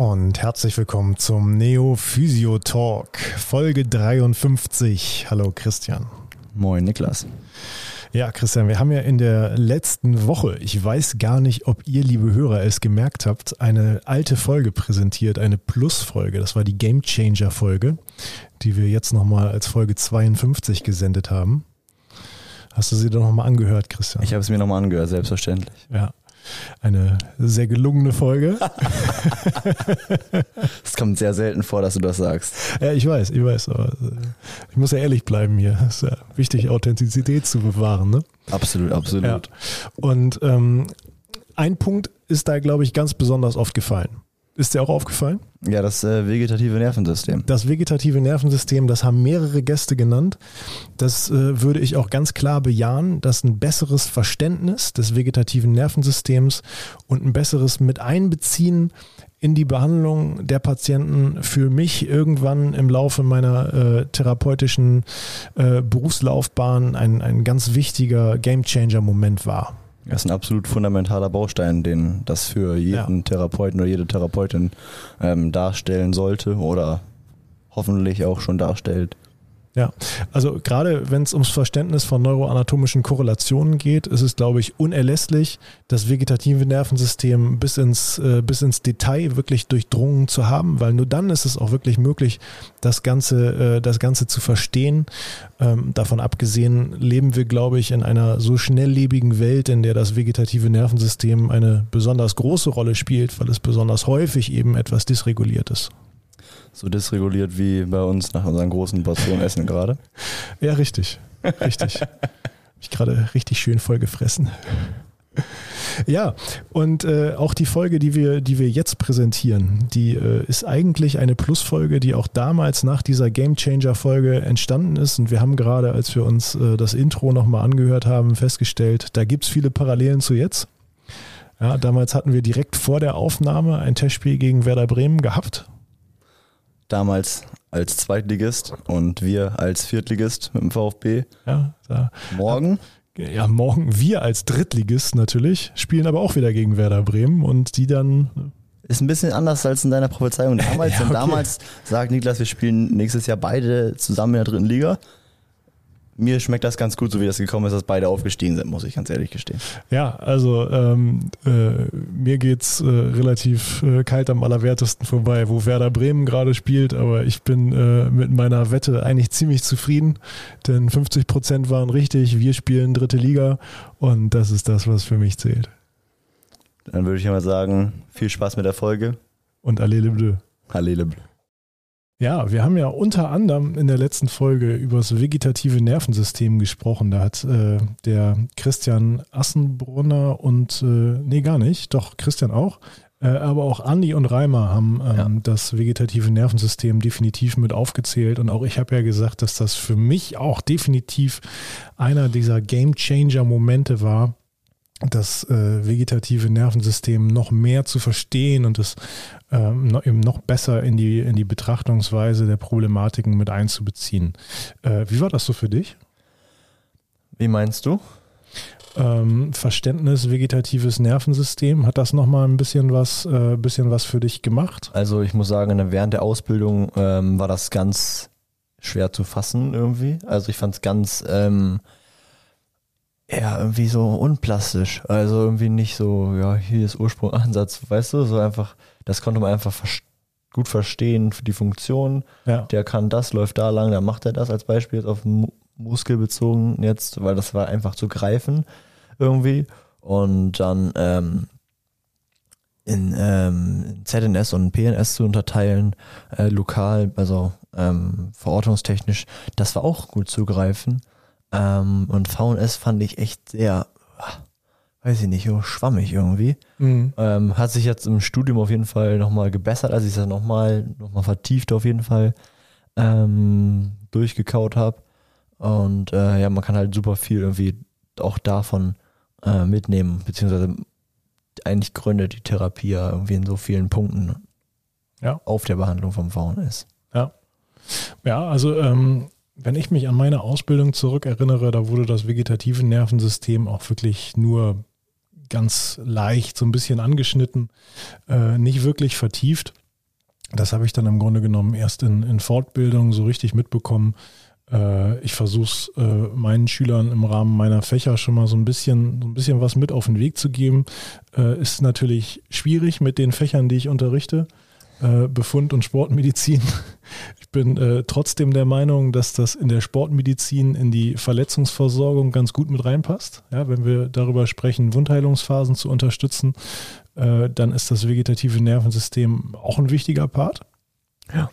und herzlich willkommen zum Neo Physio Talk, Folge 53. Hallo Christian. Moin Niklas. Ja, Christian, wir haben ja in der letzten Woche, ich weiß gar nicht, ob ihr, liebe Hörer, es gemerkt habt, eine alte Folge präsentiert, eine Plus-Folge. Das war die Game Changer-Folge, die wir jetzt nochmal als Folge 52 gesendet haben. Hast du sie doch nochmal angehört, Christian? Ich habe es mir nochmal angehört, selbstverständlich. Ja, eine sehr gelungene Folge. Es kommt sehr selten vor, dass du das sagst. Ja, ich weiß, ich weiß, aber äh, ich muss ja ehrlich bleiben hier. Es ist ja wichtig, Authentizität zu bewahren. Ne? Absolut, absolut. Ja. Und ähm, ein Punkt ist da, glaube ich, ganz besonders oft gefallen. Ist dir auch aufgefallen? Ja, das äh, vegetative Nervensystem. Das vegetative Nervensystem, das haben mehrere Gäste genannt. Das äh, würde ich auch ganz klar bejahen, dass ein besseres Verständnis des vegetativen Nervensystems und ein besseres Miteinbeziehen in die Behandlung der Patienten für mich irgendwann im Laufe meiner äh, therapeutischen äh, Berufslaufbahn ein, ein ganz wichtiger Gamechanger-Moment war. Das ist ein absolut fundamentaler Baustein, den das für jeden Ja. Therapeuten oder jede Therapeutin ähm, darstellen sollte oder hoffentlich auch schon darstellt. Ja, also gerade wenn es ums Verständnis von neuroanatomischen Korrelationen geht, ist es, glaube ich, unerlässlich, das vegetative Nervensystem bis ins, äh, bis ins Detail wirklich durchdrungen zu haben, weil nur dann ist es auch wirklich möglich, das Ganze, äh, das Ganze zu verstehen. Ähm, davon abgesehen leben wir, glaube ich, in einer so schnelllebigen Welt, in der das vegetative Nervensystem eine besonders große Rolle spielt, weil es besonders häufig eben etwas dysreguliert ist. So dysreguliert wie bei uns nach unseren großen Portionen Essen gerade. Ja, richtig. Richtig. Ich gerade richtig schön voll gefressen. Ja, und äh, auch die Folge, die wir, die wir jetzt präsentieren, die äh, ist eigentlich eine Plusfolge, die auch damals nach dieser Game Changer Folge entstanden ist. Und wir haben gerade, als wir uns äh, das Intro nochmal angehört haben, festgestellt, da gibt es viele Parallelen zu jetzt. Ja, damals hatten wir direkt vor der Aufnahme ein Testspiel gegen Werder Bremen gehabt. Damals als Zweitligist und wir als Viertligist mit dem VfB. Ja, da Morgen Ja, morgen wir als Drittligist natürlich, spielen aber auch wieder gegen Werder Bremen und die dann, ist ein bisschen anders als in deiner Prophezeiung damals. Ja, Denn okay. damals sagt Niklas, wir spielen nächstes Jahr beide zusammen in der dritten Liga. Mir schmeckt das ganz gut, so wie das gekommen ist, dass beide aufgestiegen sind, muss ich ganz ehrlich gestehen. ja, also ähm, äh, mir geht's äh, relativ äh, kalt am allerwertesten vorbei, wo Werder Bremen gerade spielt, aber ich bin äh, mit meiner Wette eigentlich ziemlich zufrieden, denn 50 Prozent waren richtig, wir spielen dritte Liga und das ist das, was für mich zählt. Dann würde ich mal sagen, viel Spaß mit der Folge. Und Allele Bleu. Hallele. Ja, wir haben ja unter anderem in der letzten Folge über das vegetative Nervensystem gesprochen. Da hat äh, der Christian Assenbrunner und, äh, nee, gar nicht, doch Christian auch, äh, aber auch Andi und Reimer haben ähm, Ja. das vegetative Nervensystem definitiv mit aufgezählt. Und auch ich habe ja gesagt, dass das für mich auch definitiv einer dieser Game-Changer-Momente war, das äh, vegetative Nervensystem noch mehr zu verstehen und es ähm, noch, eben noch besser in die, in die Betrachtungsweise der Problematiken mit einzubeziehen. Äh, wie war das so für dich? Wie meinst du? Ähm, Verständnis vegetatives Nervensystem, hat das nochmal ein bisschen was, äh, bisschen was für dich gemacht? Also ich muss sagen, während der Ausbildung ähm, war das ganz schwer zu fassen irgendwie. Also ich fand es ganz ähm, ja, irgendwie so unplastisch. Also irgendwie nicht so, ja, hier ist Ursprung, Ansatz, weißt du, so einfach, das konnte man einfach vers gut verstehen, die Funktion. Ja. Der kann das, läuft da lang, dann macht er das als Beispiel jetzt auf Mu Muskel bezogen jetzt, weil das war einfach zu greifen irgendwie. Und dann ähm, in, ähm, ZNS und PNS zu unterteilen, äh, lokal, also ähm, verortungstechnisch, das war auch gut zu greifen. Ähm, und VNS fand ich echt sehr, ah, weiß ich nicht, so schwammig irgendwie. Mhm. Ähm, hat sich jetzt im Studium auf jeden Fall nochmal gebessert, als ich es dann nochmal noch mal vertieft auf jeden Fall ähm, durchgekaut habe. Und äh, ja, man kann halt super viel irgendwie auch davon äh, mitnehmen, beziehungsweise eigentlich gründet die Therapie ja irgendwie in so vielen Punkten Ja. auf der Behandlung vom VNS. Ja, also ähm, wenn ich mich an meine Ausbildung zurückerinnere, da wurde das vegetative Nervensystem auch wirklich nur ganz leicht so ein bisschen angeschnitten, äh, nicht wirklich vertieft. Das habe ich dann im Grunde genommen erst in, in Fortbildung so richtig mitbekommen. Äh, ich versuche äh, meinen Schülern im Rahmen meiner Fächer schon mal so ein bisschen, so ein bisschen was mit auf den Weg zu geben. Äh, ist natürlich schwierig mit den Fächern, die ich unterrichte. Äh, Befund und Sportmedizin. Ich bin äh, trotzdem der Meinung, dass das in der Sportmedizin in die Verletzungsversorgung ganz gut mit reinpasst. Ja, wenn wir darüber sprechen, Wundheilungsphasen zu unterstützen, äh, dann ist das vegetative Nervensystem auch ein wichtiger Part. Ja.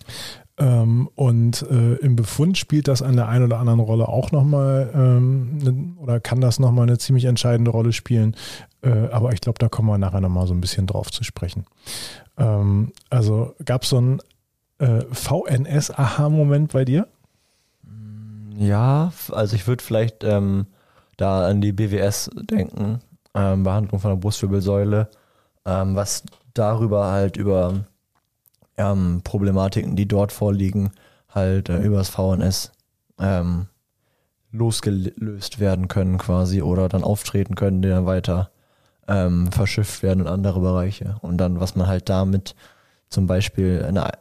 Ähm, und äh, im Befund spielt das an der einen oder anderen Rolle auch nochmal ähm, ne, oder kann das nochmal eine ziemlich entscheidende Rolle spielen. Äh, aber ich glaube, da kommen wir nachher nochmal so ein bisschen drauf zu sprechen. Ähm, also gab es so einen äh, VNS-Aha-Moment bei dir? Ja, also ich würde vielleicht ähm, da an die BWS denken, ähm, Behandlung von der Brustwirbelsäule, ähm, was darüber halt über ähm, Problematiken, die dort vorliegen, halt äh, über das VNS ähm, losgelöst werden können quasi oder dann auftreten können, die dann weiter ähm, verschifft werden in andere Bereiche. Und dann, was man halt damit zum Beispiel eine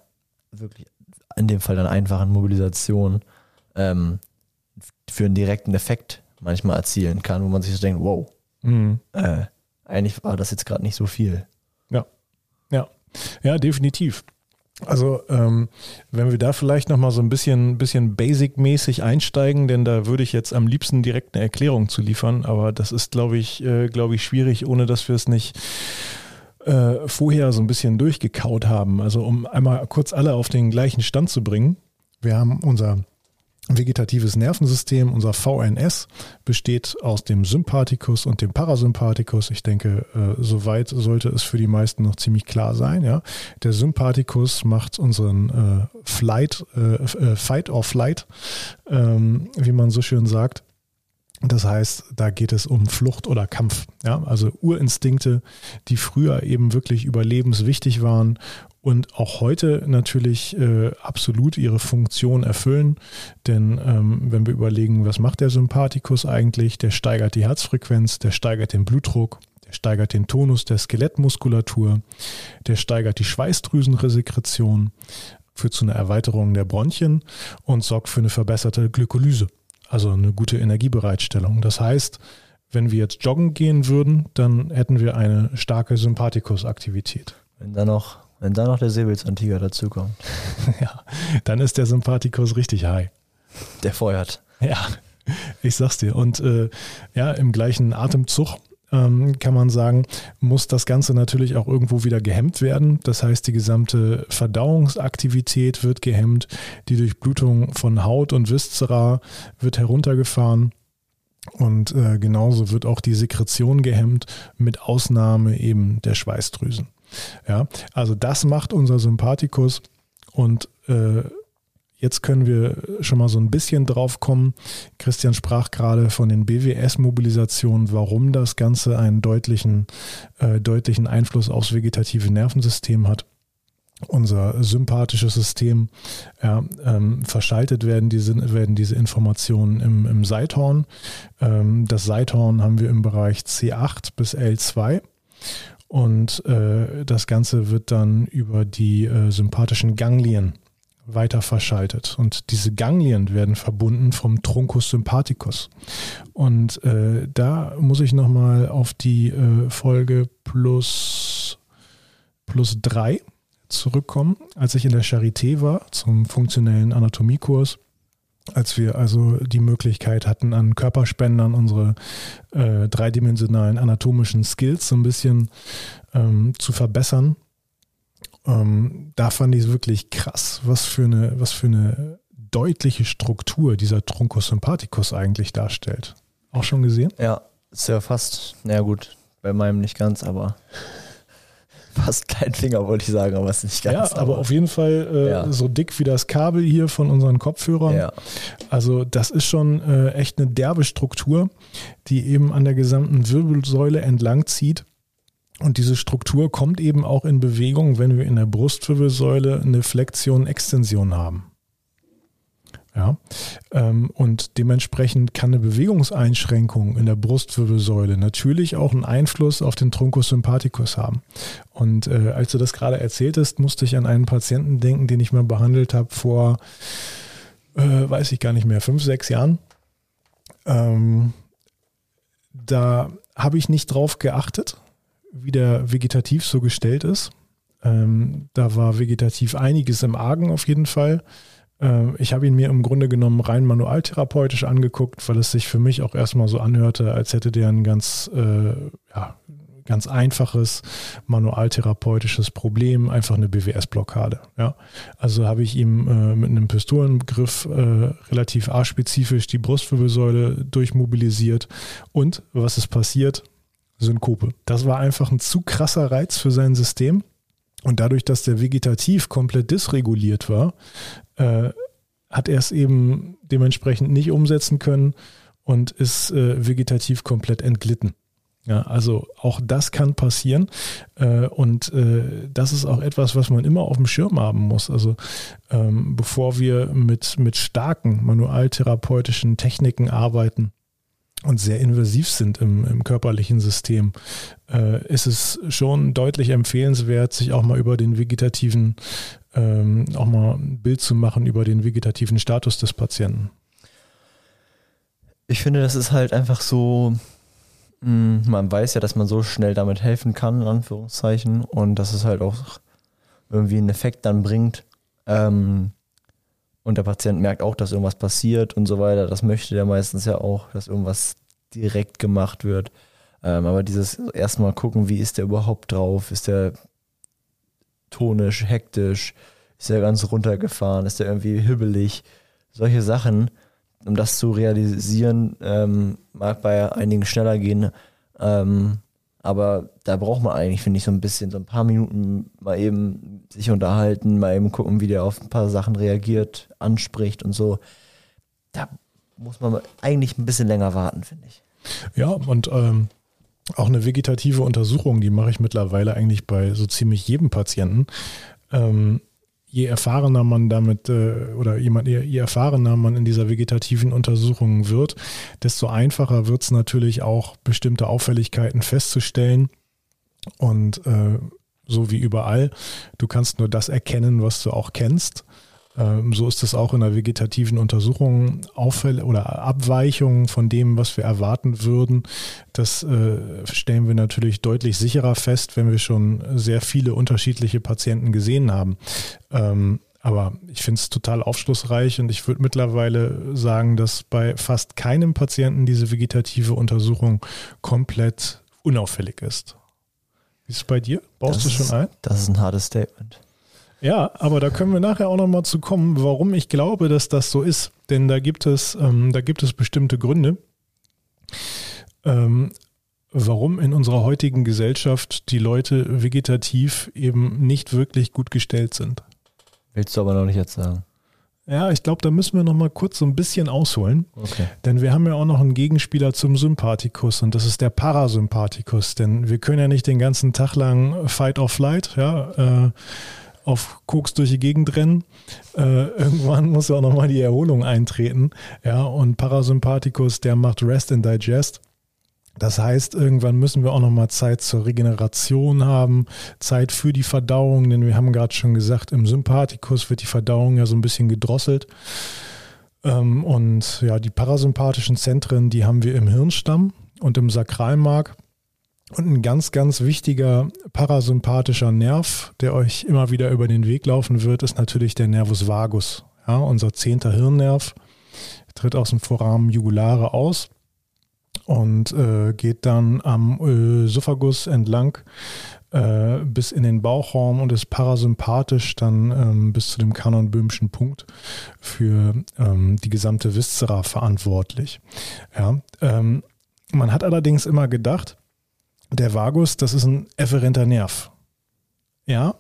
wirklich in dem Fall dann einfachen Mobilisation ähm, für einen direkten Effekt manchmal erzielen kann, wo man sich so denkt, wow, Mhm. äh, eigentlich war das jetzt gerade nicht so viel. Ja, definitiv. Also, ähm, wenn wir da vielleicht nochmal so ein bisschen, bisschen basic-mäßig einsteigen, denn da würde ich jetzt am liebsten direkt eine Erklärung zu liefern, aber das ist, glaube ich, äh, glaube ich, schwierig, ohne dass wir es nicht äh, vorher so ein bisschen durchgekaut haben. Also, um einmal kurz alle auf den gleichen Stand zu bringen. Wir haben unser vegetatives Nervensystem, unser VNS, besteht aus dem Sympathikus und dem Parasympathikus. Ich denke, äh, soweit sollte es für die meisten noch ziemlich klar sein. Ja? Der Sympathikus macht unseren äh, Flight, äh, äh, Fight or Flight, ähm, wie man so schön sagt. Das heißt, da geht es um Flucht oder Kampf. Ja? Also Urinstinkte, die früher eben wirklich überlebenswichtig waren und auch heute natürlich äh, absolut ihre Funktion erfüllen. Denn ähm, wenn wir überlegen, was macht der Sympathikus eigentlich, der steigert die Herzfrequenz, der steigert den Blutdruck, der steigert den Tonus der Skelettmuskulatur, der steigert die Schweißdrüsenresekretion, führt zu einer Erweiterung der Bronchien und sorgt für eine verbesserte Glykolyse, also eine gute Energiebereitstellung. Das heißt, wenn wir jetzt joggen gehen würden, dann hätten wir eine starke Sympathikusaktivität. Wenn da noch, wenn da noch der Säbelzahntiger dazukommt, ja, dann ist der Sympathikus richtig high. der feuert. Ja, ich sag's dir. Und äh, ja, im gleichen Atemzug ähm, kann man sagen, muss das Ganze natürlich auch irgendwo wieder gehemmt werden. Das heißt, die gesamte Verdauungsaktivität wird gehemmt, die Durchblutung von Haut und Viszera wird heruntergefahren. Und äh, genauso wird auch die Sekretion gehemmt, mit Ausnahme eben der Schweißdrüsen. Ja, also das macht unser Sympathikus und äh, Jetzt können wir schon mal so ein bisschen drauf kommen. Christian sprach gerade von den BWS-Mobilisationen, warum das Ganze einen deutlichen, äh, deutlichen Einfluss aufs vegetative Nervensystem hat. Unser sympathisches System ja, ähm, verschaltet werden diese, werden diese Informationen im, im Seithorn. Ähm, das Seithorn haben wir im Bereich C8 bis L2. Und äh, das Ganze wird dann über die äh, sympathischen Ganglien weiter verschaltet. Und diese Ganglien werden verbunden vom Truncus sympathicus. Und äh, da muss ich nochmal auf die äh, Folge plus, plus drei zurückkommen, als ich in der Charité war zum funktionellen Anatomiekurs als wir also die Möglichkeit hatten, an Körperspendern unsere äh, dreidimensionalen anatomischen Skills so ein bisschen ähm, zu verbessern. Ähm, da fand ich es wirklich krass, was für eine, was für eine deutliche Struktur dieser Truncus sympathicus eigentlich darstellt. Auch schon gesehen? Ja, ist ja fast, na gut, bei meinem nicht ganz, aber fast kein Finger wollte ich sagen, aber es ist nicht ganz. Ja, aber auf jeden Fall äh, Ja. so dick wie das Kabel hier von unseren Kopfhörern. ja, Also das ist schon äh, echt eine derbe Struktur, die eben an der gesamten Wirbelsäule entlang zieht. Und diese Struktur kommt eben auch in Bewegung, wenn wir in der Brustwirbelsäule eine Flexion-Extension haben. Ja, Ähm, und dementsprechend kann eine Bewegungseinschränkung in der Brustwirbelsäule natürlich auch einen Einfluss auf den Truncus sympathicus haben. Und äh, als du das gerade erzähltest, musste ich an einen Patienten denken, den ich mal behandelt habe vor, äh, weiß ich gar nicht mehr, fünf, sechs Jahren. Ähm, da habe ich nicht drauf geachtet, wie der vegetativ so gestellt ist. Ähm, da war vegetativ einiges im Argen auf jeden Fall. Ähm, ich habe ihn mir im Grunde genommen rein manualtherapeutisch angeguckt, weil es sich für mich auch erstmal so anhörte, als hätte der ein ganz, äh, ja, ganz einfaches manualtherapeutisches Problem, einfach eine BWS-Blockade. Ja. Also habe ich ihm äh, mit einem Pistolengriff äh, relativ A-spezifisch die Brustwirbelsäule durchmobilisiert. Und was ist passiert? Synkope. Das war einfach ein zu krasser Reiz für sein System. Und dadurch, dass der Vegetativ komplett dysreguliert war, äh, hat er es eben dementsprechend nicht umsetzen können und ist äh, vegetativ komplett entglitten. Ja, also auch das kann passieren äh, und äh, das ist auch etwas, was man immer auf dem Schirm haben muss. Also ähm, bevor wir mit, mit starken manualtherapeutischen Techniken arbeiten, und sehr invasiv sind im, im körperlichen System, äh, ist es schon deutlich empfehlenswert, sich auch mal über den vegetativen, ähm, auch mal ein Bild zu machen über den vegetativen Status des Patienten. Ich finde, das ist halt einfach so, mh, hm, man weiß ja, dass man so schnell damit helfen kann, in Anführungszeichen, und dass es halt auch irgendwie einen Effekt dann bringt. Ähm, und der Patient merkt auch, dass irgendwas passiert und so weiter. Das möchte der meistens ja auch, dass irgendwas direkt gemacht wird. Ähm, aber dieses erstmal gucken, wie ist der überhaupt drauf? Ist der tonisch, hektisch? Ist der ganz runtergefahren? Ist der irgendwie hibbelig? Solche Sachen, um das zu realisieren, ähm, mag bei einigen schneller gehen. Ähm, aber da braucht man eigentlich, finde ich, so ein bisschen, so ein paar Minuten mal eben sich unterhalten, mal eben gucken, wie der auf ein paar Sachen reagiert, anspricht und so. Da muss man eigentlich ein bisschen länger warten, finde ich. Ja, und ähm, auch eine vegetative Untersuchung, die mache ich mittlerweile eigentlich bei so ziemlich jedem Patienten. Ähm, je erfahrener man damit äh, oder jemand, je, erfahrener man in dieser vegetativen Untersuchung wird, desto einfacher wird es natürlich auch, bestimmte Auffälligkeiten festzustellen. Und äh, so wie überall, du kannst nur das erkennen, was du auch kennst. Ähm, so ist es auch in der vegetativen Untersuchung Auffälle oder Abweichungen von dem, was wir erwarten würden. Das äh, stellen wir natürlich deutlich sicherer fest, wenn wir schon sehr viele unterschiedliche Patienten gesehen haben. Ähm, aber ich finde es total aufschlussreich und ich würde mittlerweile sagen, dass bei fast keinem Patienten diese vegetative Untersuchung komplett unauffällig ist. Wie ist es bei dir? Baust das du schon ein? Das ist ein hartes Statement. Ja, aber da können wir nachher auch nochmal zu kommen, warum ich glaube, dass das so ist. Denn da gibt es, ähm, da gibt es bestimmte Gründe, ähm, warum in unserer heutigen Gesellschaft die Leute vegetativ eben nicht wirklich gut gestellt sind. Willst du aber noch nicht jetzt sagen. Ja, ich glaube, da müssen wir noch mal kurz so ein bisschen ausholen. Okay. Denn wir haben ja auch noch einen Gegenspieler zum Sympathikus und das ist der Parasympathikus. Denn wir können ja nicht den ganzen Tag lang Fight or Flight, ja, äh, auf Koks durch die Gegend rennen. Äh, irgendwann muss ja auch nochmal die Erholung eintreten. Ja, und Parasympathikus, der macht Rest and Digest. Das heißt, irgendwann müssen wir auch nochmal Zeit zur Regeneration haben, Zeit für die Verdauung, denn wir haben gerade schon gesagt, im Sympathikus wird die Verdauung ja so ein bisschen gedrosselt. Ähm, und ja, die parasympathischen Zentren, die haben wir im Hirnstamm und im Sakralmark. Und ein ganz, ganz wichtiger parasympathischer Nerv, der euch immer wieder über den Weg laufen wird, ist natürlich der Nervus vagus. Ja, unser zehnter Hirnnerv tritt aus dem Vorrahmen Jugulare aus und äh, geht dann am Ösophagus entlang äh, bis in den Bauchraum und ist parasympathisch dann ähm, bis zu dem kanonböhmischen Punkt für ähm, die gesamte Viszera verantwortlich. Ja, ähm, man hat allerdings immer gedacht, der Vagus, das ist ein efferenter Nerv. Ja,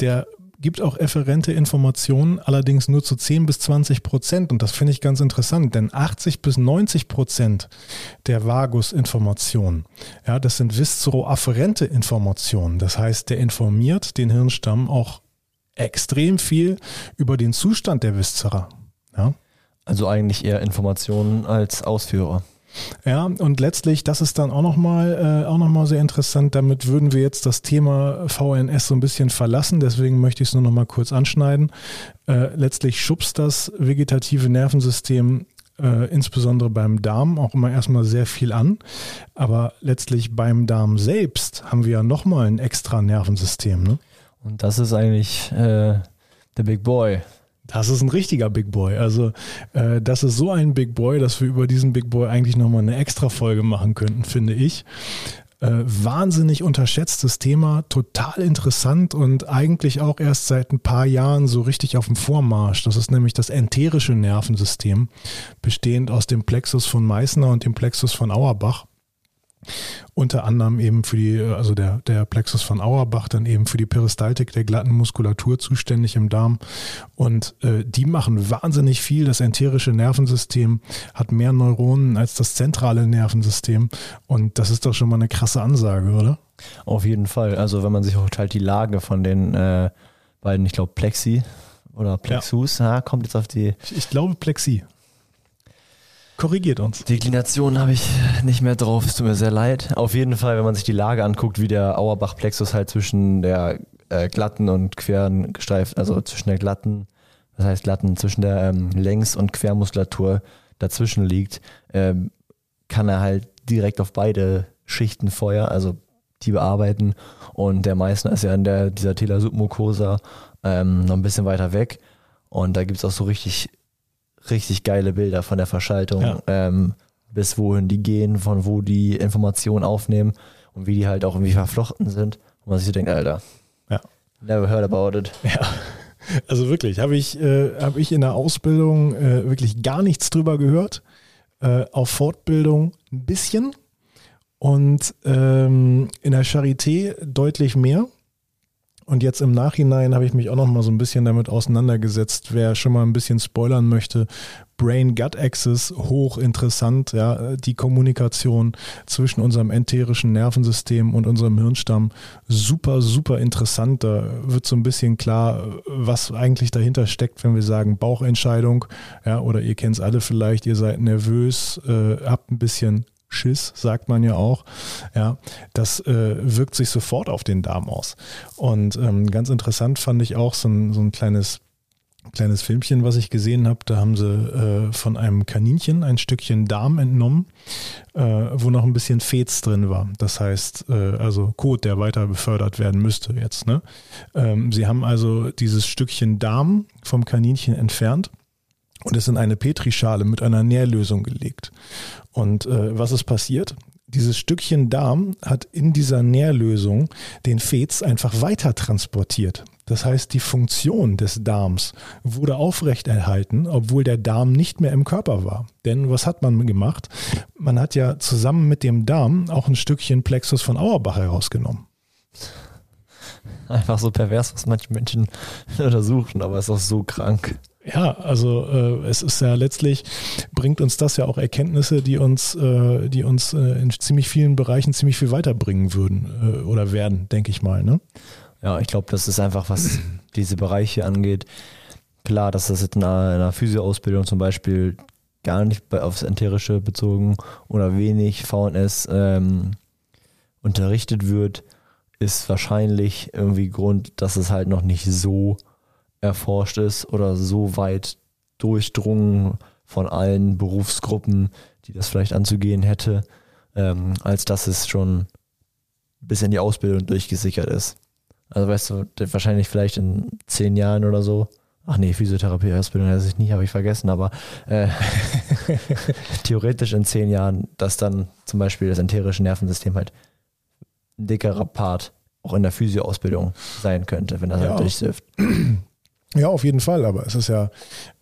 der gibt auch efferente Informationen, allerdings nur zu 10 bis 20 Prozent. Und das finde ich ganz interessant, denn 80 bis 90 Prozent der Vagus-Informationen, ja, das sind viszeroafferente Informationen. Das heißt, der informiert den Hirnstamm auch extrem viel über den Zustand der Viszera. Ja. Also eigentlich eher Informationen als Ausführer. Ja, und letztlich, das ist dann auch nochmal äh, noch sehr interessant. Damit würden wir jetzt das Thema VNS so ein bisschen verlassen. Deswegen möchte ich es nur nochmal kurz anschneiden. Äh, letztlich schubst das vegetative Nervensystem äh, insbesondere beim Darm auch immer erstmal sehr viel an. Aber letztlich beim Darm selbst haben wir ja nochmal ein extra Nervensystem. Ne? Und das ist eigentlich äh, der Big Boy. Das ist ein richtiger Big Boy. Also äh, das ist so ein Big Boy, dass wir über diesen Big Boy eigentlich nochmal eine extra Folge machen könnten, finde ich. Äh, wahnsinnig unterschätztes Thema, total interessant und eigentlich auch erst seit ein paar Jahren so richtig auf dem Vormarsch. Das ist nämlich das enterische Nervensystem, bestehend aus dem Plexus von Meißner und dem Plexus von Auerbach unter anderem eben für die, also der, der Plexus von Auerbach, dann eben für die Peristaltik der glatten Muskulatur zuständig im Darm. Und äh, die machen wahnsinnig viel. Das enterische Nervensystem hat mehr Neuronen als das zentrale Nervensystem. Und das ist doch schon mal eine krasse Ansage, oder? Auf jeden Fall. Also wenn man sich auch halt die Lage von den äh, beiden, ich glaube Plexi oder Plexus, ja. Ja, kommt jetzt auf die. Ich, ich glaube Plexi. Korrigiert uns. Deklination habe ich nicht mehr drauf, es tut mir sehr leid. Auf jeden Fall, wenn man sich die Lage anguckt, wie der Auerbach-Plexus halt zwischen der äh, glatten und queren gestreift, also zwischen der glatten, das heißt glatten, zwischen der ähm, Längs- und Quermuskulatur dazwischen liegt, ähm, kann er halt direkt auf beide Schichten Feuer, also die bearbeiten. Und der Meißner ist ja in der, dieser Tela Submucosa ähm, noch ein bisschen weiter weg. Und da gibt es auch so richtig richtig geile Bilder von der Verschaltung, ja. ähm, bis wohin die gehen, von wo die Informationen aufnehmen und wie die halt auch irgendwie verflochten sind. Und man sich so denkt, Alter, ja. never heard about it. Ja. Also wirklich, habe ich, äh, hab ich in der Ausbildung äh, wirklich gar nichts drüber gehört. Äh, auf Fortbildung ein bisschen und ähm, in der Charité deutlich mehr. Und jetzt im Nachhinein habe ich mich auch noch mal so ein bisschen damit auseinandergesetzt. Wer schon mal ein bisschen spoilern möchte, Brain-Gut-Axis, hochinteressant, ja, die Kommunikation zwischen unserem enterischen Nervensystem und unserem Hirnstamm, super, super interessant. Da wird so ein bisschen klar, was eigentlich dahinter steckt, wenn wir sagen Bauchentscheidung, ja, oder ihr kennt es alle vielleicht, ihr seid nervös, äh, habt ein bisschen Schiss, sagt man ja auch. Ja, das äh, wirkt sich sofort auf den Darm aus. Und ähm, ganz interessant fand ich auch so ein, so ein kleines kleines Filmchen, was ich gesehen habe. Da haben sie äh, von einem Kaninchen ein Stückchen Darm entnommen, äh, wo noch ein bisschen Fetz drin war. Das heißt, äh, also Kot, der weiter befördert werden müsste jetzt. Ne? Ähm, sie haben also dieses Stückchen Darm vom Kaninchen entfernt und es in eine Petrischale mit einer Nährlösung gelegt. Und äh, was ist passiert? Dieses Stückchen Darm hat in dieser Nährlösung den Fetz einfach weiter transportiert. Das heißt, die Funktion des Darms wurde aufrechterhalten, obwohl der Darm nicht mehr im Körper war. Denn was hat man gemacht? Man hat ja zusammen mit dem Darm auch ein Stückchen Plexus von Auerbach herausgenommen. Einfach so pervers, was manche Menschen untersuchen, aber ist auch so krank. Ja, also äh, es ist ja letztlich, bringt uns das ja auch Erkenntnisse, die uns, äh, die uns äh, in ziemlich vielen Bereichen ziemlich viel weiterbringen würden äh, oder werden, denke ich mal. Ne? Ja, ich glaube, das ist einfach, was diese Bereiche angeht. Klar, dass das in einer, einer Physioausbildung zum Beispiel gar nicht aufs Enterische bezogen oder wenig VNS ähm, unterrichtet wird, ist wahrscheinlich irgendwie Grund, dass es halt noch nicht so erforscht ist oder so weit durchdrungen von allen Berufsgruppen, die das vielleicht anzugehen hätte, ähm, als dass es schon bis in die Ausbildung durchgesickert ist. Also weißt du, wahrscheinlich vielleicht in zehn Jahren oder so. Ach nee, Physiotherapie-Ausbildung weiß ich nie, habe ich vergessen, aber äh, theoretisch in zehn Jahren, dass dann zum Beispiel das enterische Nervensystem halt ein dickerer Part auch in der Physio-Ausbildung sein könnte, wenn das halt ja. halt durchsifft. Ja, auf jeden Fall. Aber es ist ja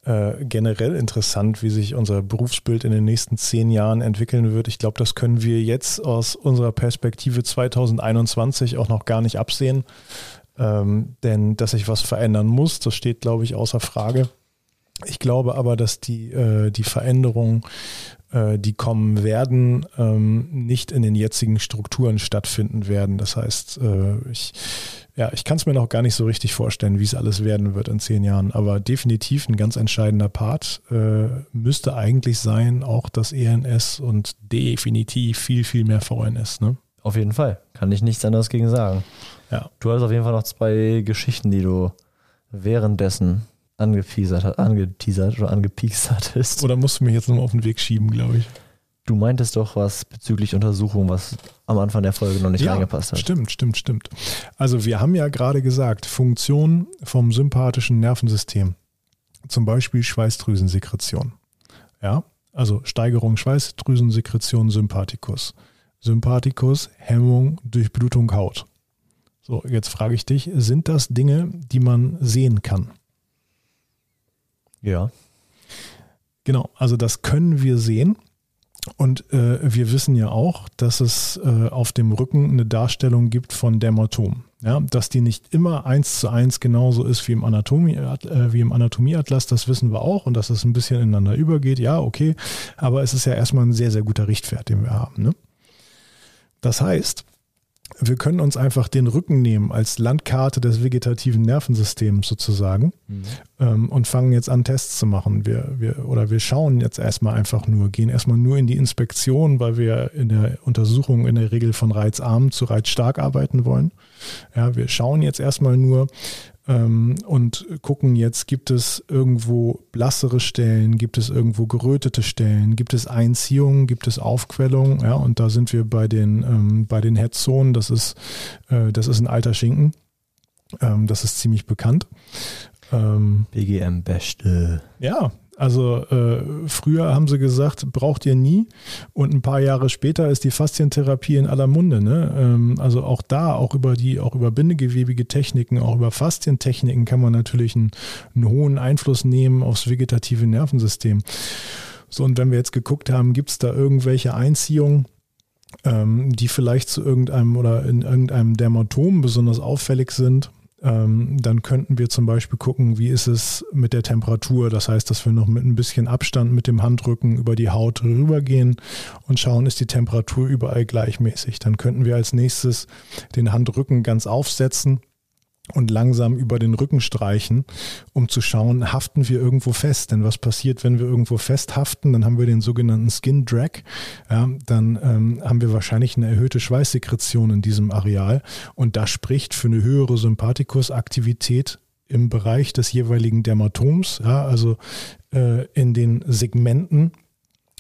äh, generell interessant, wie sich unser Berufsbild in den nächsten zehn Jahren entwickeln wird. Ich glaube, das können wir jetzt aus unserer Perspektive 2021 auch noch gar nicht absehen. Ähm, denn dass sich was verändern muss, das steht, glaube ich, außer Frage. Ich glaube aber, dass die, äh, die Veränderungen, äh, die kommen werden, ähm, nicht in den jetzigen Strukturen stattfinden werden. Das heißt, äh, ich Ja, ich kann es mir noch gar nicht so richtig vorstellen, wie es alles werden wird in zehn Jahren, aber definitiv ein ganz entscheidender Part äh, müsste eigentlich sein, auch das ENS und definitiv viel, viel mehr VNS. Ne? Auf jeden Fall, kann ich nichts anderes gegen sagen. Ja. Du hast auf jeden Fall noch zwei Geschichten, die du währenddessen angeteasert, angeteasert oder angepiekst hattest. Oder musst du mich jetzt nochmal auf den Weg schieben, glaube ich. Du meintest doch was bezüglich Untersuchung, was am Anfang der Folge noch nicht ja, reingepasst hat. Stimmt, stimmt, stimmt. Also wir haben ja gerade gesagt, Funktion vom sympathischen Nervensystem. Zum Beispiel Schweißdrüsensekretion. Ja, also Steigerung Schweißdrüsensekretion Sympathikus. Sympathikus, Hemmung, Durchblutung Haut. So, jetzt frage ich dich, sind das Dinge, die man sehen kann? Ja. Genau, also das können wir sehen. Und äh, wir wissen ja auch, dass es äh, auf dem Rücken eine Darstellung gibt von Dermatomen. Ja, dass die nicht immer eins zu eins genauso ist wie im, Anatomie, äh, wie im Anatomieatlas, das wissen wir auch und dass es ein bisschen ineinander übergeht, ja, okay. Aber es ist ja erstmal ein sehr, sehr guter Richtwert, den wir haben. Ne? Das heißt, wir können uns einfach den Rücken nehmen als Landkarte des vegetativen Nervensystems sozusagen mhm. ähm, und fangen jetzt an, Tests zu machen. Wir, wir, oder wir schauen jetzt erstmal einfach nur, gehen erstmal nur in die Inspektion, weil wir in der Untersuchung in der Regel von reizarm zu reizstark arbeiten wollen. Ja, wir schauen jetzt erstmal nur, und gucken jetzt, gibt es irgendwo blassere Stellen, gibt es irgendwo gerötete Stellen, gibt es Einziehungen, gibt es Aufquellung, ja, und da sind wir bei den, ähm, bei den Headzonen, das ist, äh, das ist ein alter Schinken, ähm, das ist ziemlich bekannt. Ähm, BGM Beste. Ja, also äh, früher haben sie gesagt, braucht ihr nie. Und ein paar Jahre später ist die Faszientherapie in aller Munde. Ne? Ähm, also auch da, auch über die, auch über bindegewebige Techniken, auch über Faszientechniken kann man natürlich einen, einen hohen Einfluss nehmen aufs vegetative Nervensystem. So, und wenn wir jetzt geguckt haben, gibt es da irgendwelche Einziehungen? Ähm, die vielleicht zu irgendeinem oder in irgendeinem Dermatom besonders auffällig sind, ähm, dann könnten wir zum Beispiel gucken, wie ist es mit der Temperatur. Das heißt, dass wir noch mit ein bisschen Abstand mit dem Handrücken über die Haut rübergehen und schauen, ist die Temperatur überall gleichmäßig. Dann könnten wir als nächstes den Handrücken ganz aufsetzen und langsam über den Rücken streichen, um zu schauen, haften wir irgendwo fest. Denn was passiert, wenn wir irgendwo festhaften? Dann haben wir den sogenannten Skin Drag. Ja, dann ähm, haben wir wahrscheinlich eine erhöhte Schweißsekretion in diesem Areal. Und das spricht für eine höhere Sympathikusaktivität im Bereich des jeweiligen Dermatoms, ja, also äh, in den Segmenten,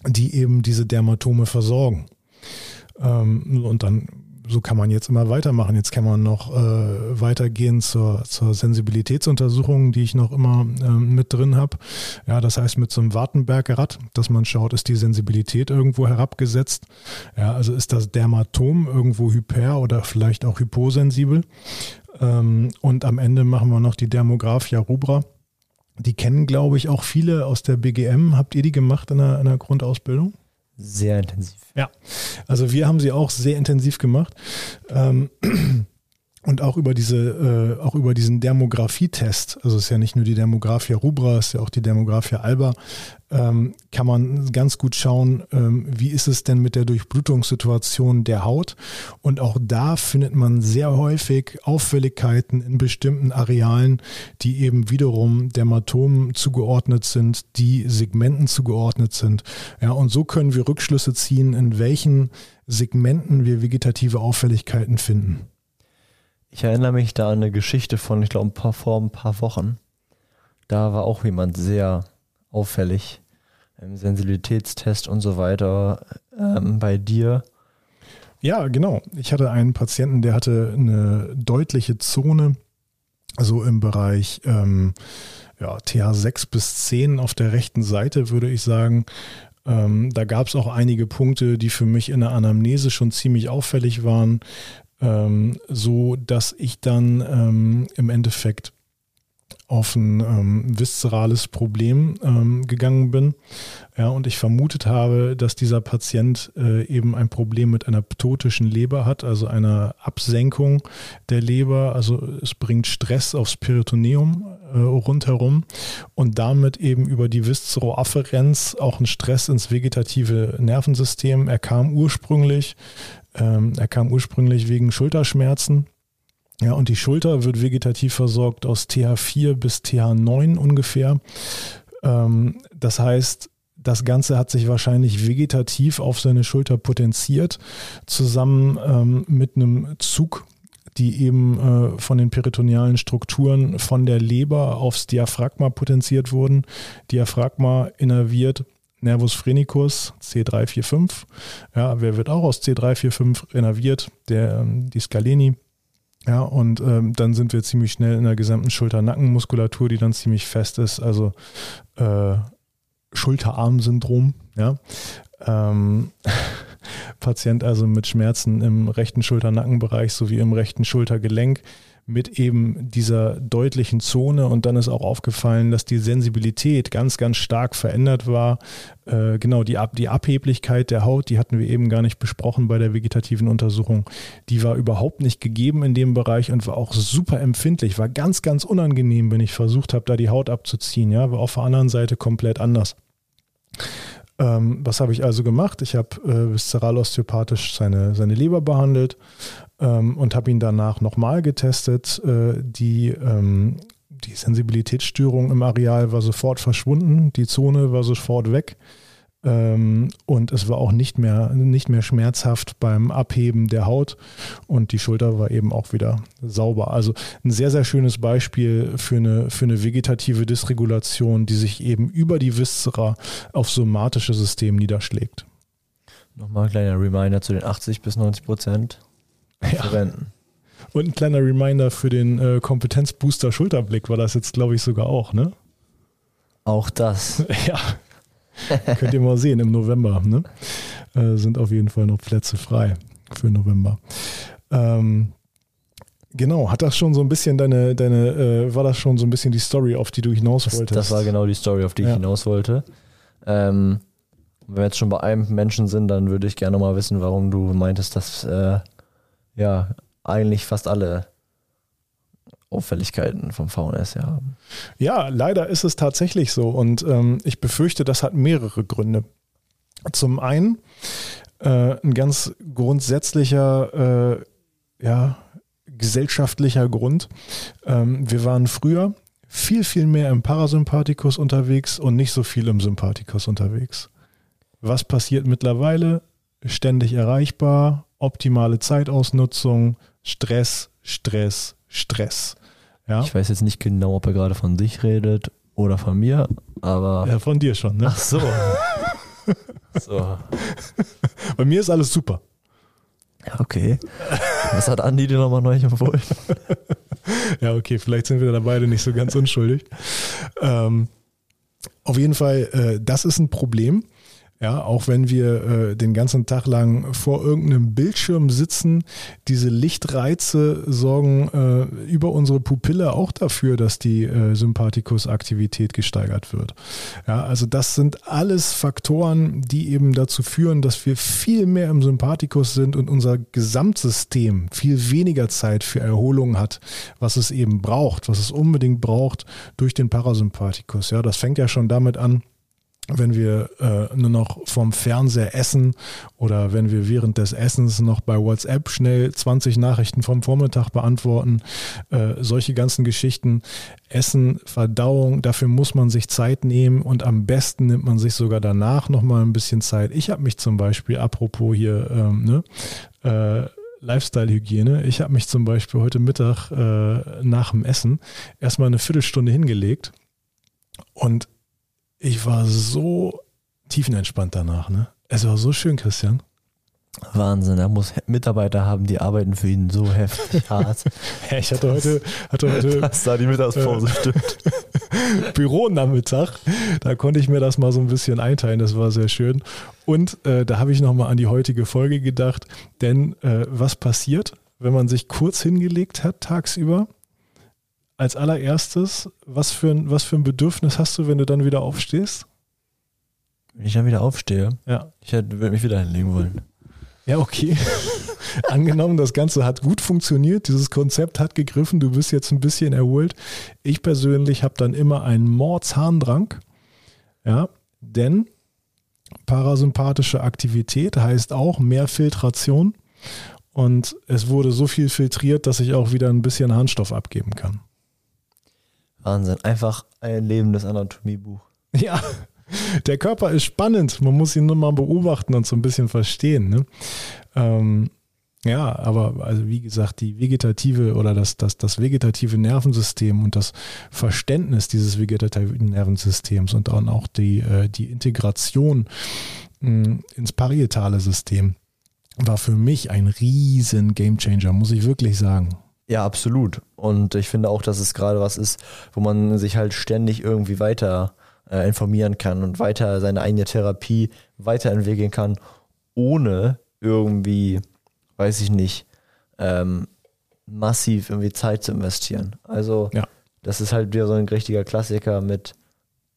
die eben diese Dermatome versorgen. Ähm, und dann so kann man jetzt immer weitermachen. Jetzt kann man noch äh, weitergehen zur, zur Sensibilitätsuntersuchung, die ich noch immer äh, mit drin habe. Ja, das heißt mit so einem Wartenberg-Rad, dass man schaut, ist die Sensibilität irgendwo herabgesetzt. Ja, also ist das Dermatom irgendwo hyper oder vielleicht auch hyposensibel. Ähm, und am Ende machen wir noch die Dermographia rubra. Die kennen, glaube ich, auch viele aus der BGM. Habt ihr die gemacht in der, in der Grundausbildung? Sehr intensiv. Ja, also wir haben sie auch sehr intensiv gemacht. Ähm, und auch über diese, äh, auch über diesen Dermografietest, also es ist ja nicht nur die Dermographia rubra, es ist ja auch die Dermographia alba, ähm, kann man ganz gut schauen, ähm, wie ist es denn mit der Durchblutungssituation der Haut. Und auch da findet man sehr häufig Auffälligkeiten in bestimmten Arealen, die eben wiederum Dermatomen zugeordnet sind, die Segmenten zugeordnet sind. Ja, und so können wir Rückschlüsse ziehen, in welchen Segmenten wir vegetative Auffälligkeiten finden. Ich erinnere mich da an eine Geschichte von, ich glaube, ein paar, vor ein paar Wochen. Da war auch jemand sehr auffällig im Sensibilitätstest und so weiter ähm, bei dir. Ja, genau. Ich hatte einen Patienten, der hatte eine deutliche Zone, also im Bereich ähm, ja, TH6 bis 10 auf der rechten Seite, würde ich sagen. Ähm, da gab es auch einige Punkte, die für mich in der Anamnese schon ziemlich auffällig waren ähm, so dass ich dann ähm, im Endeffekt auf ein ähm, viszerales Problem ähm, gegangen bin. Ja, und ich vermutet habe, dass dieser Patient äh, eben ein Problem mit einer ptotischen Leber hat, also einer Absenkung der Leber. Also es bringt Stress aufs Peritoneum äh, rundherum und damit eben über die Viszeroafferenz auch ein Stress ins vegetative Nervensystem. Er kam ursprünglich ähm, er kam ursprünglich wegen Schulterschmerzen Ja, und die Schulter wird vegetativ versorgt aus TH4 bis TH9 ungefähr. Ähm, das heißt, das Ganze hat sich wahrscheinlich vegetativ auf seine Schulter potenziert, zusammen ähm, mit einem Zug, die eben äh, von den peritonealen Strukturen von der Leber aufs Diaphragma potenziert wurden. Diaphragma innerviert Nervus phrenicus C345. Ja, wer wird auch aus C345 innerviert? Der, ähm, die Scaleni. Ja, und ähm, dann sind wir ziemlich schnell in der gesamten Schulter-Nackenmuskulatur, die dann ziemlich fest ist. Also äh, Schulterarm-Syndrom. Ja. Ähm, Patient also mit Schmerzen im rechten Schulter-Nackenbereich sowie im rechten Schultergelenk mit eben dieser deutlichen Zone und dann ist auch aufgefallen, dass die Sensibilität ganz, ganz stark verändert war. Äh, genau, die, Ab die Abheblichkeit der Haut, die hatten wir eben gar nicht besprochen bei der vegetativen Untersuchung. Die war überhaupt nicht gegeben in dem Bereich und war auch super empfindlich, war ganz, ganz unangenehm, wenn ich versucht habe, da die Haut abzuziehen. Ja, war auf der anderen Seite komplett anders. Ähm, was habe ich also gemacht? Ich habe äh, viszeralosteopathisch seine, seine Leber behandelt ähm, und habe ihn danach nochmal getestet. Äh, die, ähm, die Sensibilitätsstörung im Areal war sofort verschwunden, die Zone war sofort weg. Ähm, und es war auch nicht mehr, nicht mehr schmerzhaft beim Abheben der Haut und die Schulter war eben auch wieder sauber. Also ein sehr, sehr schönes Beispiel für eine, für eine vegetative Dysregulation, die sich eben über die Viszera auf somatische System niederschlägt. Nochmal ein kleiner Reminder zu den 80 bis 90 Prozent ja. verwenden. Und ein kleiner Reminder für den äh, Kompetenzbooster Schulterblick war das jetzt, glaube ich, sogar auch, ne? Auch das. ja. Könnt ihr mal sehen im November. Ne? Äh, sind auf jeden Fall noch Plätze frei für November. Ähm, genau, hat das schon so ein bisschen deine, deine äh, war das schon so ein bisschen die Story, auf die du hinaus das, wolltest? Das war genau die Story, auf die ja. ich hinaus wollte. Ähm, wenn wir jetzt schon bei einem Menschen sind, dann würde ich gerne mal wissen, warum du meintest, dass äh, ja eigentlich fast alle Auffälligkeiten vom VNS ja haben. Ja, leider ist es tatsächlich so und ähm, ich befürchte, das hat mehrere Gründe. Zum einen äh, ein ganz grundsätzlicher, äh, ja, gesellschaftlicher Grund. Ähm, wir waren früher viel, viel mehr im Parasympathikus unterwegs und nicht so viel im Sympathikus unterwegs. Was passiert mittlerweile? Ständig erreichbar, optimale Zeitausnutzung, Stress, Stress, Stress. Ja? Ich weiß jetzt nicht genau, ob er gerade von sich redet oder von mir, aber. Ja, von dir schon, ne? Ach so. so. Bei mir ist alles super. Ja, okay. Was hat Andi dir nochmal neu empfohlen? ja, okay, vielleicht sind wir da beide nicht so ganz unschuldig. Ähm, auf jeden Fall, äh, das ist ein Problem. Ja, auch wenn wir äh, den ganzen Tag lang vor irgendeinem Bildschirm sitzen, diese Lichtreize sorgen äh, über unsere Pupille auch dafür, dass die äh, Sympathikusaktivität gesteigert wird. Ja, also das sind alles Faktoren, die eben dazu führen, dass wir viel mehr im Sympathikus sind und unser Gesamtsystem viel weniger Zeit für Erholung hat, was es eben braucht, was es unbedingt braucht durch den Parasympathikus. Ja, das fängt ja schon damit an, wenn wir äh, nur noch vom Fernseher essen oder wenn wir während des Essens noch bei WhatsApp schnell 20 Nachrichten vom Vormittag beantworten, äh, solche ganzen Geschichten. Essen, Verdauung, dafür muss man sich Zeit nehmen und am besten nimmt man sich sogar danach nochmal ein bisschen Zeit. Ich habe mich zum Beispiel, apropos hier, ähm, ne, äh, Lifestyle-Hygiene. Ich habe mich zum Beispiel heute Mittag äh, nach dem Essen erstmal eine Viertelstunde hingelegt und ich war so tiefenentspannt danach. Ne? Es war so schön, Christian. Wahnsinn, er muss Mitarbeiter haben, die arbeiten für ihn so heftig hart. ich hatte heute, hatte heute Was da die Mittagspause äh, stimmt. Büronachmittag, da konnte ich mir das mal so ein bisschen einteilen, das war sehr schön. Und äh, da habe ich nochmal an die heutige Folge gedacht, denn äh, was passiert, wenn man sich kurz hingelegt hat tagsüber? Als allererstes, was für, ein, was für ein Bedürfnis hast du, wenn du dann wieder aufstehst? Wenn ich dann wieder aufstehe? Ja. Ich würde mich wieder hinlegen wollen. Ja, okay. Angenommen, das Ganze hat gut funktioniert, dieses Konzept hat gegriffen, du bist jetzt ein bisschen erholt. Ich persönlich habe dann immer einen Mordzahndrang. Ja, denn parasympathische Aktivität heißt auch mehr Filtration. und es wurde so viel filtriert, dass ich auch wieder ein bisschen Harnstoff abgeben kann. Wahnsinn. Einfach ein lebendes Anatomiebuch. Ja, der Körper ist spannend. Man muss ihn nur mal beobachten und so ein bisschen verstehen. Ne? Ähm, ja, aber also wie gesagt, die vegetative oder das, das, das vegetative Nervensystem und das Verständnis dieses vegetativen Nervensystems und dann auch die, äh, die Integration mh, ins parietale System war für mich ein riesen Gamechanger, muss ich wirklich sagen. Ja, absolut. Und ich finde auch, dass es gerade was ist, wo man sich halt ständig irgendwie weiter äh, informieren kann und weiter seine eigene Therapie weiterentwickeln kann, ohne irgendwie, weiß ich nicht, ähm, massiv irgendwie Zeit zu investieren. Also ja. das ist halt wieder so ein richtiger Klassiker mit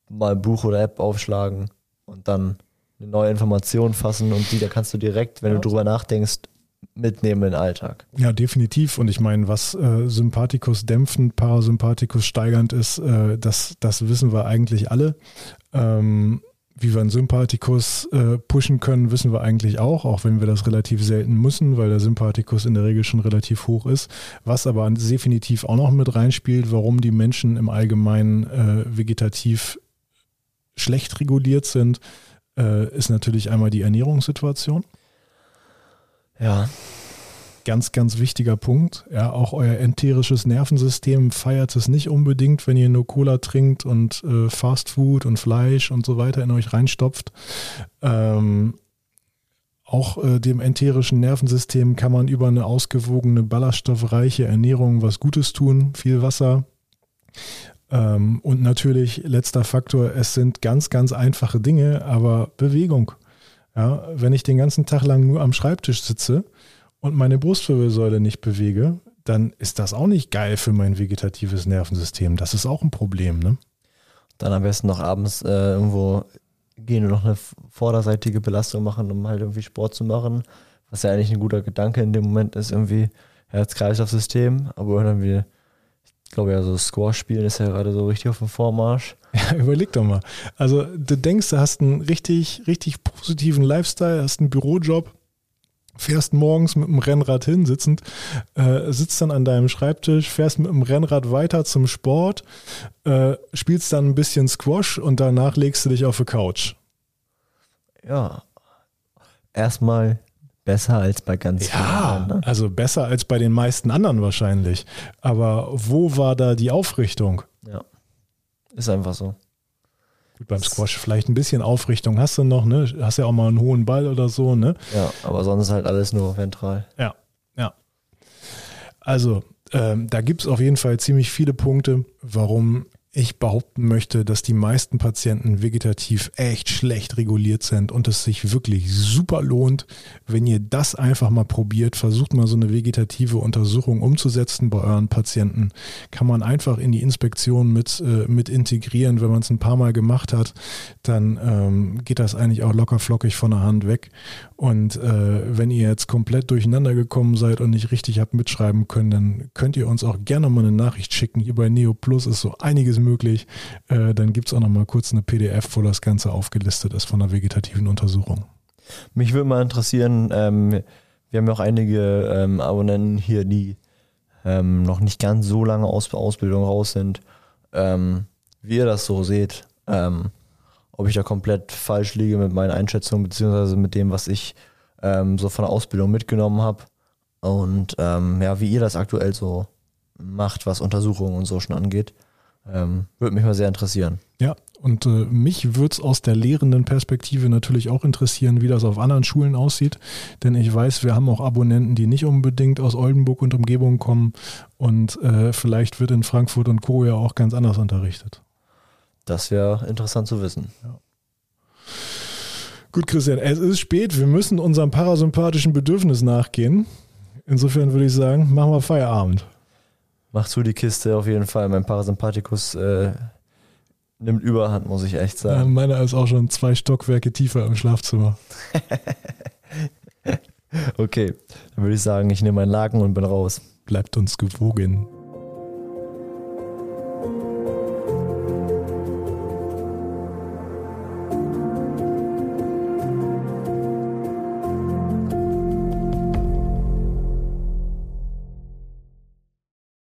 mal Buch oder App aufschlagen und dann eine neue Information fassen und die, da kannst du direkt, wenn ja. du drüber nachdenkst, mitnehmen in den Alltag. Ja, definitiv. Und ich meine, was äh, Sympathikus dämpfend, Parasympathikus steigernd ist, äh, das, das wissen wir eigentlich alle. Ähm, wie wir einen Sympathikus äh, pushen können, wissen wir eigentlich auch, auch wenn wir das relativ selten müssen, weil der Sympathikus in der Regel schon relativ hoch ist. Was aber definitiv auch noch mit reinspielt, warum die Menschen im Allgemeinen äh, vegetativ schlecht reguliert sind, äh, ist natürlich einmal die Ernährungssituation. Ja. Ganz, ganz wichtiger Punkt. Ja, auch euer enterisches Nervensystem feiert es nicht unbedingt, wenn ihr nur Cola trinkt und äh, Fast Food und Fleisch und so weiter in euch reinstopft. Ähm, auch äh, dem enterischen Nervensystem kann man über eine ausgewogene, ballaststoffreiche Ernährung was Gutes tun. Viel Wasser. Ähm, und natürlich, letzter Faktor, es sind ganz, ganz einfache Dinge, aber Bewegung. Ja, wenn ich den ganzen Tag lang nur am Schreibtisch sitze und meine Brustwirbelsäule nicht bewege, dann ist das auch nicht geil für mein vegetatives Nervensystem. Das ist auch ein Problem. Ne? Dann am besten noch abends äh, irgendwo gehen und noch eine vorderseitige Belastung machen, um halt irgendwie Sport zu machen. Was ja eigentlich ein guter Gedanke in dem Moment ist, irgendwie Herz-Kreislauf-System. Aber dann wie, ich glaube ja, so Squash spielen ist ja gerade so richtig auf dem Vormarsch. Ja, überleg doch mal. Also du denkst, du hast einen richtig, richtig positiven Lifestyle, hast einen Bürojob, fährst morgens mit dem Rennrad hin, sitzend, äh, sitzt dann an deinem Schreibtisch, fährst mit dem Rennrad weiter zum Sport, äh, spielst dann ein bisschen Squash und danach legst du dich auf die Couch. Ja. Erstmal besser als bei ganz vielen ja, anderen. Also besser als bei den meisten anderen wahrscheinlich. Aber wo war da die Aufrichtung? Ja. Ist einfach so. Gut, beim Squash vielleicht ein bisschen Aufrichtung hast du noch, ne? Hast ja auch mal einen hohen Ball oder so, ne? Ja, aber sonst halt alles nur ventral. Ja, ja. Also, ähm, da gibt es auf jeden Fall ziemlich viele Punkte, warum ich behaupten möchte, dass die meisten Patienten vegetativ echt schlecht reguliert sind und es sich wirklich super lohnt, wenn ihr das einfach mal probiert, versucht mal so eine vegetative Untersuchung umzusetzen bei euren Patienten. Kann man einfach in die Inspektion mit, äh, mit integrieren. Wenn man es ein paar Mal gemacht hat, dann ähm, geht das eigentlich auch locker flockig von der Hand weg. Und äh, wenn ihr jetzt komplett durcheinander gekommen seid und nicht richtig habt mitschreiben können, dann könnt ihr uns auch gerne mal eine Nachricht schicken. Hier bei Neo Plus ist so einiges möglich. Äh, dann gibt es auch noch mal kurz eine PDF, wo das Ganze aufgelistet ist von der vegetativen Untersuchung. Mich würde mal interessieren, ähm, wir haben ja auch einige ähm, Abonnenten hier, die ähm, noch nicht ganz so lange aus Ausbildung raus sind. Ähm, wie ihr das so seht, ähm, ob ich da komplett falsch liege mit meinen Einschätzungen, beziehungsweise mit dem, was ich ähm, so von der Ausbildung mitgenommen habe. Und ja, wie ihr das aktuell so macht, was Untersuchungen und so schon angeht. Ähm, würde mich mal sehr interessieren. Ja, und äh, mich würde es aus der lehrenden Perspektive natürlich auch interessieren, wie das auf anderen Schulen aussieht. Denn ich weiß, wir haben auch Abonnenten, die nicht unbedingt aus Oldenburg und Umgebung kommen. Und äh, vielleicht wird in Frankfurt und Co. ja auch ganz anders unterrichtet. Das wäre interessant zu wissen. Ja. Gut, Christian, es ist spät. Wir müssen unserem parasympathischen Bedürfnis nachgehen. Insofern würde ich sagen, machen wir Feierabend. Mach zu die Kiste auf jeden Fall. Mein Parasympathikus äh, nimmt Überhand, muss ich echt sagen. Ja, meiner ist auch schon zwei Stockwerke tiefer im Schlafzimmer. okay, dann würde ich sagen, ich nehme meinen Laken und bin raus. Bleibt uns gewogen.